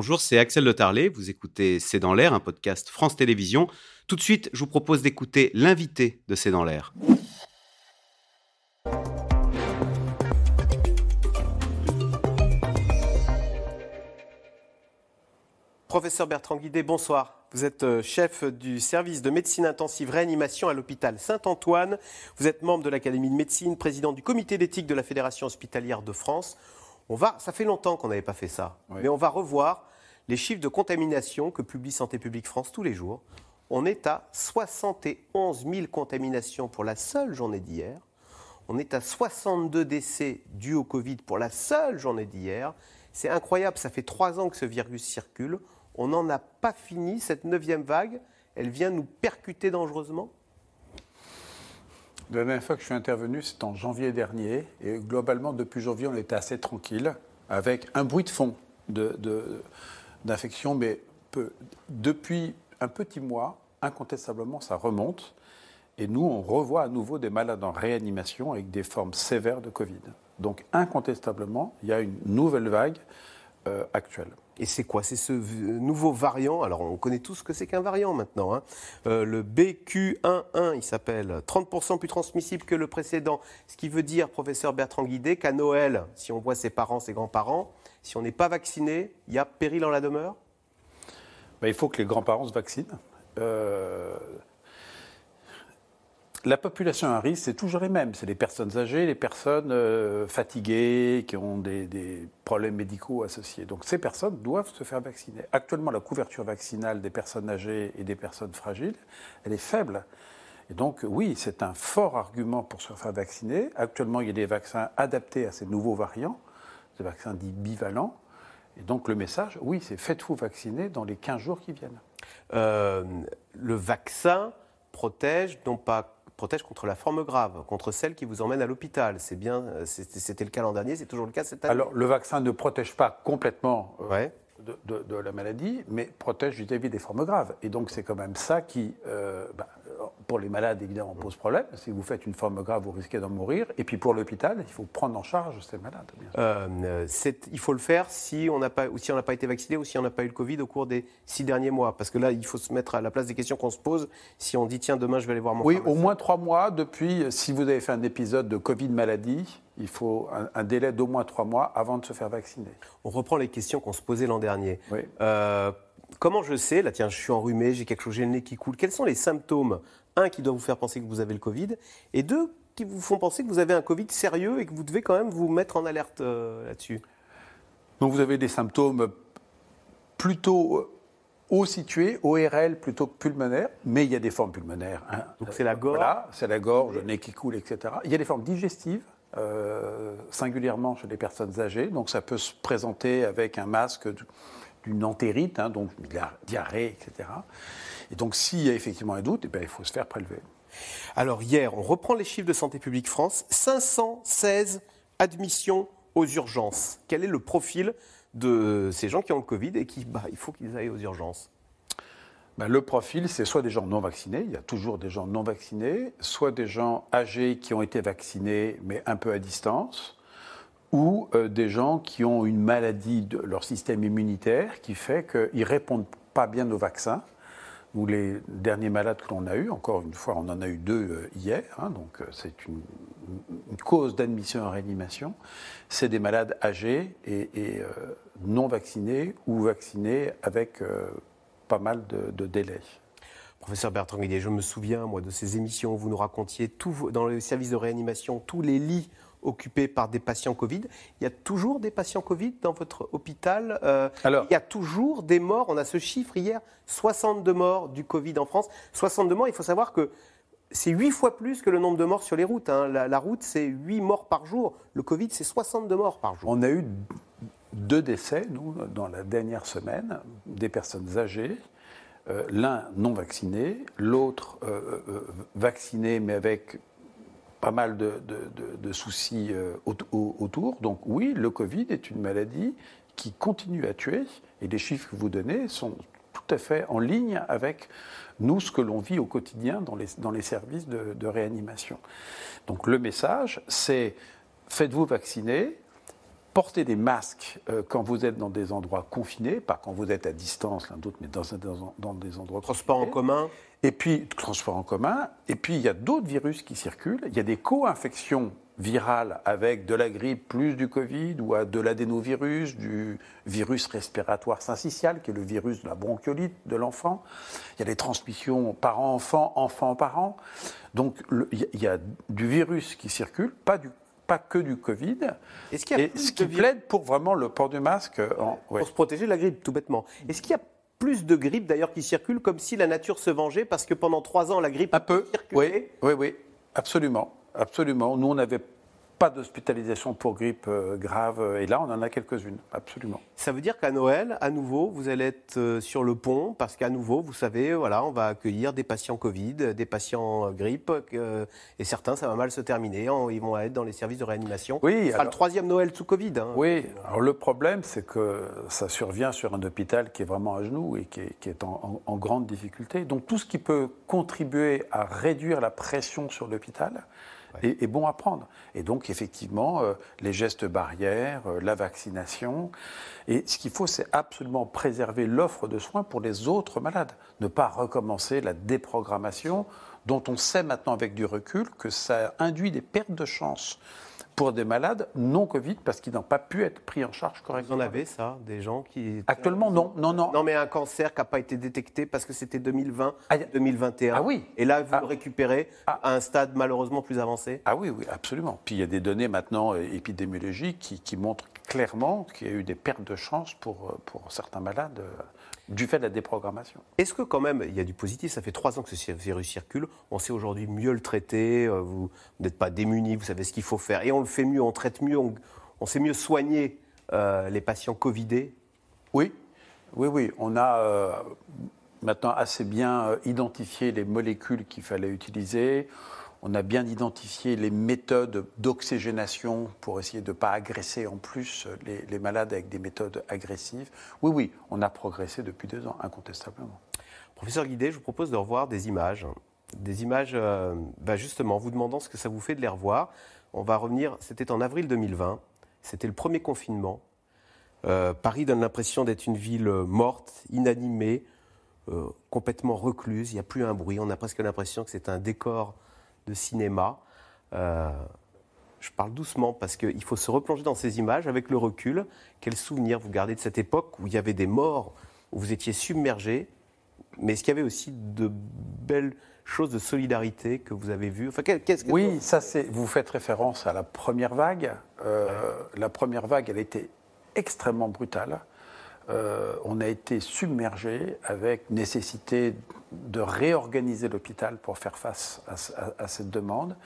bonjour, c'est Axel Le Tarlet. Vous écoutez C'est dans l'air, un podcast France Télévisions. Tout de suite, je vous propose d'écouter l'invité de C'est dans l'air. Professeur Bertrand Guidé, bonsoir. Vous êtes euh, chef du service de médecine intensive réanimation à l'hôpital Saint-Antoine. Vous êtes membre de l'Académie de médecine, président du comité d'éthique de la Fédération hospitalière de France. On va, ça fait longtemps qu'on n'avait pas fait ça, mais on va revoir les chiffres de contamination que publie Santé publique France tous les jours. On est à 71 000 contaminations pour la seule journée d'hier. On est à 62 décès dus au Covid pour la seule journée d'hier. C'est incroyable, ça fait trois ans que ce virus circule. On n'en a pas fini. Cette neuvième vague, elle vient nous percuter dangereusement La dernière fois que je suis intervenu, c'est en janvier dernier. Et globalement, depuis janvier, on était assez tranquille, avec un bruit de fond d'infection. mais depuis un petit mois, incontestablement, ça remonte. Et nous, on revoit à nouveau des malades en réanimation avec des formes sévères de Covid. Donc, incontestablement, il y a une nouvelle vague euh, actuelle. Et c'est quoi? C'est ce nouveau variant. Alors, on connaît tous ce que c'est qu'un variant maintenant. Hein. Euh, le BQ11, il s'appelle 30% plus transmissible que le précédent. Ce qui veut dire, professeur Bertrand Guidé, qu'à Noël, si on voit ses parents, ses grands-parents, si on n'est pas vacciné, il y a péril en la demeure? Ben, Il faut que les grands-parents se vaccinent. Euh, la population à risque, c'est toujours les mêmes. C'est les personnes âgées, les personnes euh, fatiguées, qui ont des, problèmes médicaux associés. Donc ces personnes doivent se faire vacciner. Actuellement, la couverture vaccinale des personnes âgées et des personnes fragiles, elle est faible. Et donc oui, c'est un fort argument pour se faire vacciner. Actuellement, il y a des vaccins adaptés à ces nouveaux variants, des vaccins dits bivalents. Et donc le message, oui, c'est faites-vous vacciner dans les 15 jours qui viennent. Euh, le vaccin protège non pas protège contre la forme grave, contre celle qui vous emmène à l'hôpital. C'est bien, c'était le cas l'an dernier, c'est toujours le cas cette année. Alors, le vaccin ne protège pas complètement euh, de, la maladie, mais protège vis-à-vis des formes graves. Et donc, c'est quand même ça qui, euh, bah, pour les malades, évidemment, pose problème. Si vous faites une forme grave, vous risquez d'en mourir. Et puis pour l'hôpital, il faut prendre en charge ces malades. Euh, il faut le faire si on n'a pas, si pas été vacciné ou si on n'a pas eu le Covid au cours des six derniers mois. Parce que là, il faut se mettre à la place des questions qu'on se pose. Si on dit, tiens, demain, je vais aller voir mon Oui, au moins trois mois depuis, si vous avez fait un épisode de Covid maladie, il faut un, délai d'au moins trois mois avant de se faire vacciner. On reprend les questions qu'on se posait l'an dernier. Euh, comment je sais, là tiens, je suis enrhumé, j'ai quelque chose, j'ai le nez qui coule, quels sont les symptômes? Un, qui doit vous faire penser que vous avez le Covid, et deux, qui vous font penser que vous avez un Covid sérieux et que vous devez quand même vous mettre en alerte euh, là-dessus Donc vous avez des symptômes plutôt euh, haut situés, ORL plutôt que pulmonaires, mais il y a des formes pulmonaires. Hein. Donc c'est la gorge Voilà, c'est la gorge, le nez qui coule, etc. Il y a des formes digestives, euh, singulièrement chez les personnes âgées, donc ça peut se présenter avec un masque d'une entérite, hein, donc la diarrhée, etc. Et donc, s'il y a effectivement un doute, eh bien, il faut se faire prélever. Alors, hier, on reprend les chiffres de Santé publique France 516 admissions aux urgences. Quel est le profil de ces gens qui ont le Covid et qui, bah, il faut qu'ils aillent aux urgences? Ben, le profil, c'est soit des gens non vaccinés, il y a toujours des gens non vaccinés, soit des gens âgés qui ont été vaccinés mais un peu à distance, ou euh, des gens qui ont une maladie de leur système immunitaire qui fait qu'ils ne répondent pas bien aux vaccins ou les derniers malades que l'on a eus, encore une fois, on en a eu deux euh, hier, hein, donc euh, c'est une, cause d'admission en réanimation, c'est des malades âgés et, non vaccinés ou vaccinés avec pas mal de, délais. Professeur Bertrand Guillet, je me souviens, moi, de ces émissions où vous nous racontiez dans le service de réanimation tous les lits occupés par des patients Covid. Il y a toujours des patients Covid dans votre hôpital euh, Alors, Il y a toujours des morts. On a ce chiffre hier 62 morts du Covid en France. 62 morts, il faut savoir que c'est 8 fois plus que le nombre de morts sur les routes. Hein. La, route, c'est 8 morts par jour. Le Covid, c'est 62 morts par jour. On a eu deux décès, nous, dans la dernière semaine, des personnes âgées. Euh, l'un non vacciné, l'autre euh, vacciné mais avec pas mal de, soucis euh, autour. Donc oui, le Covid est une maladie qui continue à tuer et les chiffres que vous donnez sont tout à fait en ligne avec nous, ce que l'on vit au quotidien dans les, dans les services de, réanimation. Donc le message, c'est faites-vous vacciner, porter des masques euh, quand vous êtes dans des endroits confinés, pas quand vous êtes à distance l'un d'autre, mais dans, dans, dans, des endroits Transport en commun Et puis, transport en commun. Et puis, il y a d'autres virus qui circulent. Il y a des co-infections virales avec de la grippe plus du Covid ou de l'adénovirus, du virus respiratoire syncytial, qui est le virus de la bronchiolite de l'enfant. Il y a des transmissions parent-enfant, enfant-parent. Donc, il y a du virus qui circule, pas du pas que du Covid. Est-ce qu'il y a et ce qui plaide pour vraiment le port du masque. En, Pour se protéger de la grippe, tout bêtement. Est-ce qu'il y a plus de grippe d'ailleurs qui circule, comme si la nature se vengeait, parce que pendant trois ans, la grippe Un peu, oui, oui, oui, absolument. Absolument. Nous, on avait pas d'hospitalisation pour grippe euh, grave. Et là, on en a quelques-unes, absolument. Ça veut dire qu'à Noël, à nouveau, vous allez être euh, sur le pont parce qu'à nouveau, vous savez, voilà, on va accueillir des patients Covid, des patients euh, grippe, et certains, ça va mal se terminer. Ils vont être dans les services de réanimation. Oui, Ce sera le troisième Noël sous Covid. Hein. Oui, alors le problème, c'est que ça survient sur un hôpital qui est vraiment à genoux et qui est, en, en grande difficulté. Donc tout ce qui peut contribuer à réduire la pression sur l'hôpital, est, bon à prendre. Et donc, effectivement, euh, les gestes barrières, euh, la vaccination. Et ce qu'il faut, c'est absolument préserver l'offre de soins pour les autres malades. Ne pas recommencer la déprogrammation dont on sait maintenant avec du recul que ça induit des pertes de chance pour des malades non Covid parce qu'ils n'ont pas pu être pris en charge correctement. Vous en avez ça, des gens qui... Actuellement, non, non, non. Non, mais un cancer qui n'a pas été détecté parce que c'était 2020, 2021. Ah oui. Et là, vous ah. le récupérez ah. à un stade malheureusement plus avancé. Ah oui, oui, absolument. Puis il y a des données maintenant euh, épidémiologiques qui, qui montrent clairement qu'il y a eu des pertes de chance pour, euh, pour certains malades euh, du fait de la déprogrammation. Est-ce que quand même, il y a du positif? Ça fait trois ans que ce virus circule. On sait aujourd'hui mieux le traiter. Euh, vous n'êtes pas démunis, vous savez ce qu'il faut faire. Et on le fait mieux, on traite mieux, on, sait mieux soigner euh, les patients Covidés? Oui, oui, oui. On a euh, maintenant assez bien identifié les molécules qu'il fallait utiliser. On a bien identifié les méthodes d'oxygénation pour essayer de ne pas agresser en plus les, malades avec des méthodes agressives. Oui, oui, on a progressé depuis deux ans, incontestablement. Professeur Guidé, je vous propose de revoir des images. Des images, euh, bah, justement, vous demandant ce que ça vous fait de les revoir. On va revenir, c'était en avril 2020, c'était le premier confinement. Euh, Paris donne l'impression d'être une ville morte, inanimée, euh, complètement recluse, il n'y a plus un bruit, on a presque l'impression que c'est un décor de cinéma. Euh, je parle doucement parce qu'il faut se replonger dans ces images avec le recul. Quels souvenirs vous gardez de cette époque où il y avait des morts, où vous étiez submergé, mais est-ce qu'il y avait aussi de belles choses de solidarité que vous avez vues? Enfin, qu'est-ce que Oui, ça c'est. Vous faites référence à la première vague. Euh, la première vague, elle était extrêmement brutale. Euh, on a été submergé avec nécessité de réorganiser l'hôpital pour faire face à, cette demande.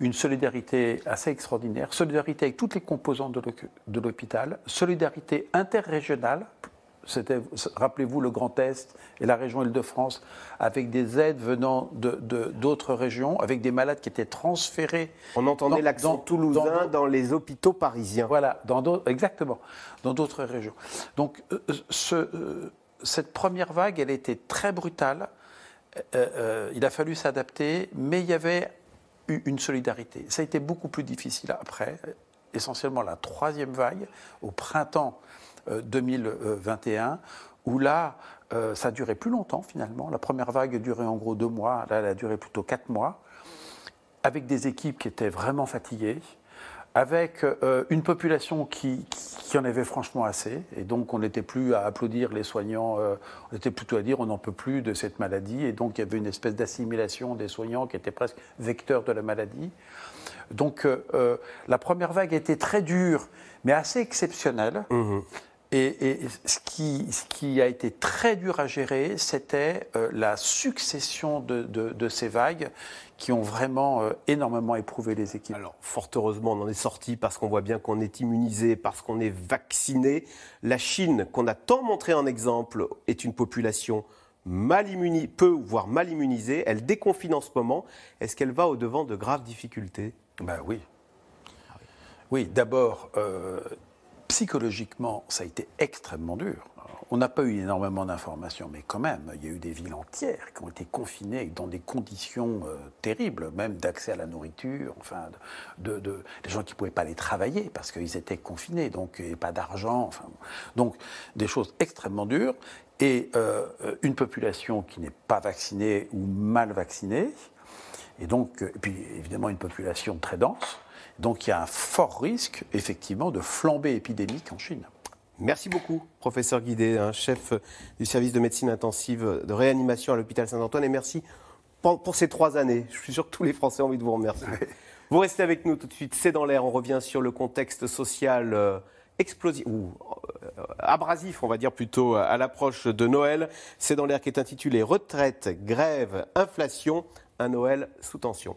Une solidarité assez extraordinaire, solidarité avec toutes les composantes de l'hôpital, solidarité interrégionale c'était, rappelez-vous, le Grand Est et la région Île-de-France, avec des aides venant de, d'autres régions, avec des malades qui étaient transférés. On entendait l'accent toulousain dans, les hôpitaux parisiens. Voilà, dans exactement, dans d'autres régions. Donc, euh, euh, ce, euh, cette première vague, elle était très brutale. il a fallu s'adapter, mais il y avait eu une solidarité. Ça a été beaucoup plus difficile après, essentiellement la troisième vague, au printemps 2021, où là, euh, ça a duré plus longtemps finalement. La première vague a duré en gros deux mois, là, elle a duré plutôt quatre mois, avec des équipes qui étaient vraiment fatiguées, avec euh, une population qui, qui, en avait franchement assez, et donc on n'était plus à applaudir les soignants, euh, on était plutôt à dire on n'en peut plus de cette maladie, et donc il y avait une espèce d'assimilation des soignants qui étaient presque vecteurs de la maladie. Donc la première vague été très dure, mais assez exceptionnelle. Mmh. Et, ce, qui, ce, qui, a été très dur à gérer, c'était euh, la succession de, de, ces vagues qui ont vraiment euh, énormément éprouvé les équipes. Alors, fort heureusement, on en est sorti parce qu'on voit bien qu'on est immunisé, parce qu'on est vacciné. La Chine, qu'on a tant montré en exemple, est une population mal immunisée, peu voire mal immunisée. Elle déconfine en ce moment. Est-ce qu'elle va au-devant de graves difficultés? Ben oui. Oui, d'abord, euh, psychologiquement, ça a été extrêmement dur. on n'a pas eu énormément d'informations, mais quand même, il y a eu des villes entières qui ont été confinées dans des conditions euh, terribles, même d'accès à la nourriture, enfin, de, de, des gens qui ne pouvaient pas aller travailler parce qu'ils étaient confinés, donc pas d'argent, enfin, donc des choses extrêmement dures, et euh, une population qui n'est pas vaccinée ou mal vaccinée, et donc, et puis évidemment une population très dense, donc il y a un fort risque, effectivement, de flambée épidémique en Chine. Merci beaucoup, professeur Guidé, hein, chef du service de médecine intensive de réanimation à l'hôpital Saint-Antoine. Et merci pour, ces trois années. Je suis sûr que tous les Français ont envie de vous remercier. Vous restez avec nous tout de suite. C'est dans l'air. On revient sur le contexte social euh, explosif, ou euh, abrasif, on va dire plutôt, à l'approche de Noël. C'est dans l'air qui est intitulé Retraite, grève, inflation. Un Noël sous tension.